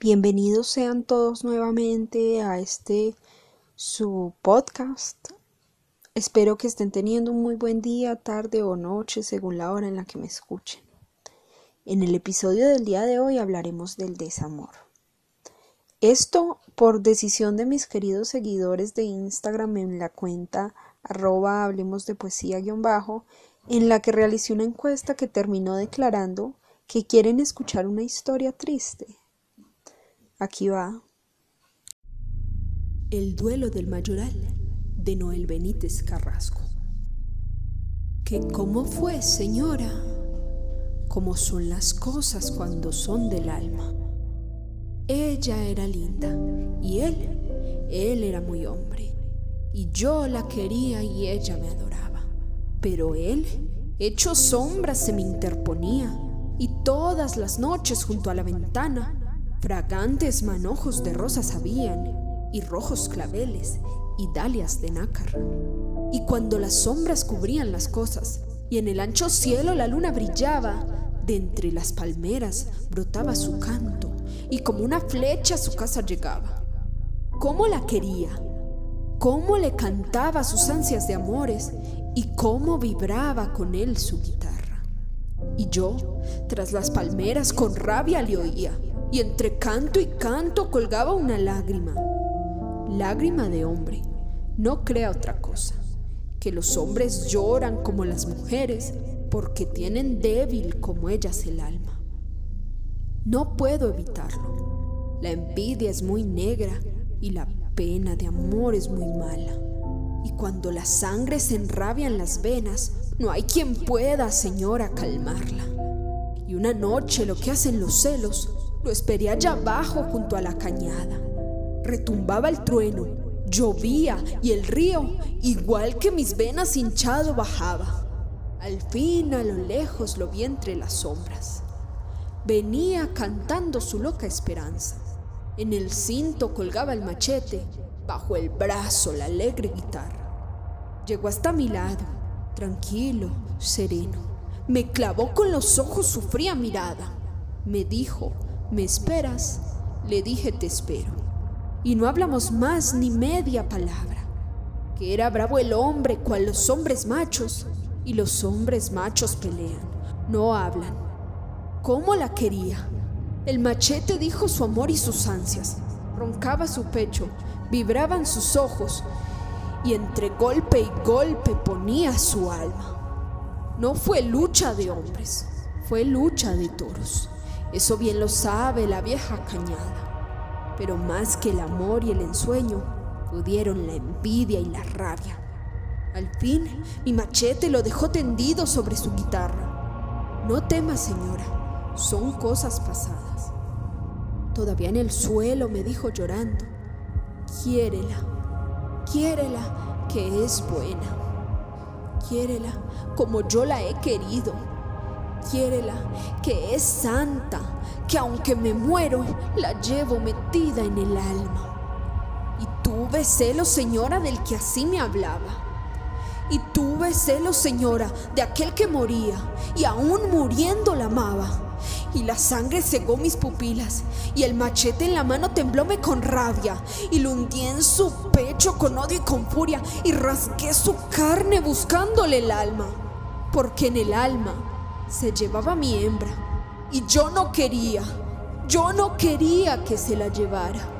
Bienvenidos sean todos nuevamente a este su podcast. Espero que estén teniendo un muy buen día, tarde o noche según la hora en la que me escuchen. En el episodio del día de hoy hablaremos del desamor. Esto por decisión de mis queridos seguidores de Instagram en la cuenta arroba hablemos de poesía guion bajo, en la que realicé una encuesta que terminó declarando que quieren escuchar una historia triste. Aquí va. El duelo del mayoral de Noel Benítez Carrasco. ¿Que cómo fue, señora? ¿Cómo son las cosas cuando son del alma? Ella era linda y él, él era muy hombre. Y yo la quería y ella me adoraba. Pero él, hecho sombra, se me interponía y todas las noches junto a la ventana Fragantes manojos de rosas habían, y rojos claveles, y dalias de nácar. Y cuando las sombras cubrían las cosas, y en el ancho cielo la luna brillaba, de entre las palmeras brotaba su canto, y como una flecha a su casa llegaba. ¿Cómo la quería? ¿Cómo le cantaba sus ansias de amores? ¿Y cómo vibraba con él su guitarra? Y yo, tras las palmeras, con rabia le oía y entre canto y canto colgaba una lágrima. Lágrima de hombre. No crea otra cosa. Que los hombres lloran como las mujeres porque tienen débil como ellas el alma. No puedo evitarlo. La envidia es muy negra y la pena de amor es muy mala. Y cuando la sangre se enrabia en las venas, no hay quien pueda, señora, calmarla. Y una noche lo que hacen los celos esperé allá abajo junto a la cañada. Retumbaba el trueno, llovía y el río, igual que mis venas hinchado, bajaba. Al fin a lo lejos lo vi entre las sombras. Venía cantando su loca esperanza. En el cinto colgaba el machete, bajo el brazo la alegre guitarra. Llegó hasta mi lado, tranquilo, sereno. Me clavó con los ojos su fría mirada. Me dijo, ¿Me esperas? Le dije te espero. Y no hablamos más ni media palabra. Que era bravo el hombre cual los hombres machos. Y los hombres machos pelean, no hablan. ¿Cómo la quería? El machete dijo su amor y sus ansias. Roncaba su pecho, vibraban sus ojos. Y entre golpe y golpe ponía su alma. No fue lucha de hombres, fue lucha de toros. Eso bien lo sabe la vieja cañada. Pero más que el amor y el ensueño, pudieron la envidia y la rabia. Al fin, mi machete lo dejó tendido sobre su guitarra. No temas, señora, son cosas pasadas. Todavía en el suelo me dijo llorando, quiérela, quiérela, que es buena. Quiérela como yo la he querido quiérela, que es santa, que aunque me muero, la llevo metida en el alma. Y tuve celos, señora, del que así me hablaba. Y tuve celos, señora, de aquel que moría, y aún muriendo la amaba. Y la sangre cegó mis pupilas, y el machete en la mano temblóme con rabia, y lo hundí en su pecho con odio y con furia, y rasgué su carne buscándole el alma, porque en el alma se llevaba mi hembra y yo no quería, yo no quería que se la llevara.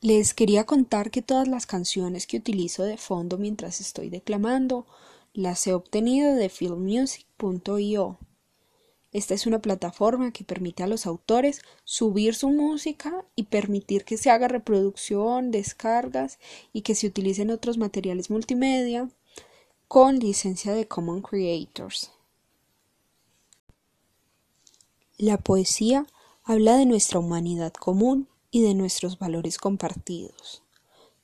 Les quería contar que todas las canciones que utilizo de fondo mientras estoy declamando las he obtenido de filmmusic.io. Esta es una plataforma que permite a los autores subir su música y permitir que se haga reproducción, descargas y que se utilicen otros materiales multimedia con licencia de Common Creators. La poesía habla de nuestra humanidad común y de nuestros valores compartidos,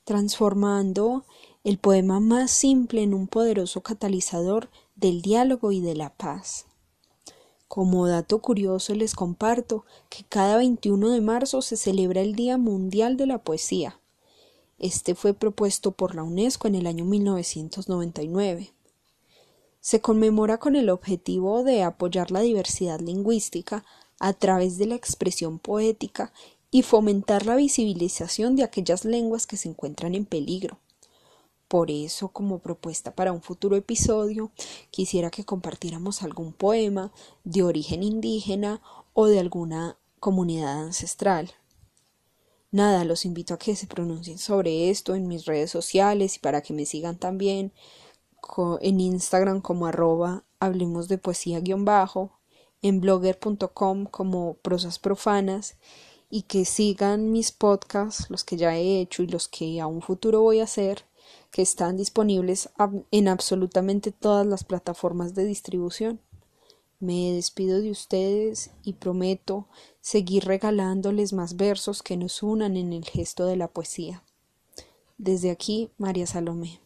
transformando el poema más simple en un poderoso catalizador del diálogo y de la paz. Como dato curioso les comparto que cada 21 de marzo se celebra el Día Mundial de la Poesía. Este fue propuesto por la UNESCO en el año 1999. Se conmemora con el objetivo de apoyar la diversidad lingüística a través de la expresión poética y fomentar la visibilización de aquellas lenguas que se encuentran en peligro. Por eso, como propuesta para un futuro episodio, quisiera que compartiéramos algún poema de origen indígena o de alguna comunidad ancestral. Nada, los invito a que se pronuncien sobre esto en mis redes sociales y para que me sigan también en Instagram como arroba hablemos de poesía guion bajo, en blogger.com como prosas profanas y que sigan mis podcasts, los que ya he hecho y los que a un futuro voy a hacer, que están disponibles en absolutamente todas las plataformas de distribución. Me despido de ustedes y prometo seguir regalándoles más versos que nos unan en el gesto de la poesía. Desde aquí, María Salomé.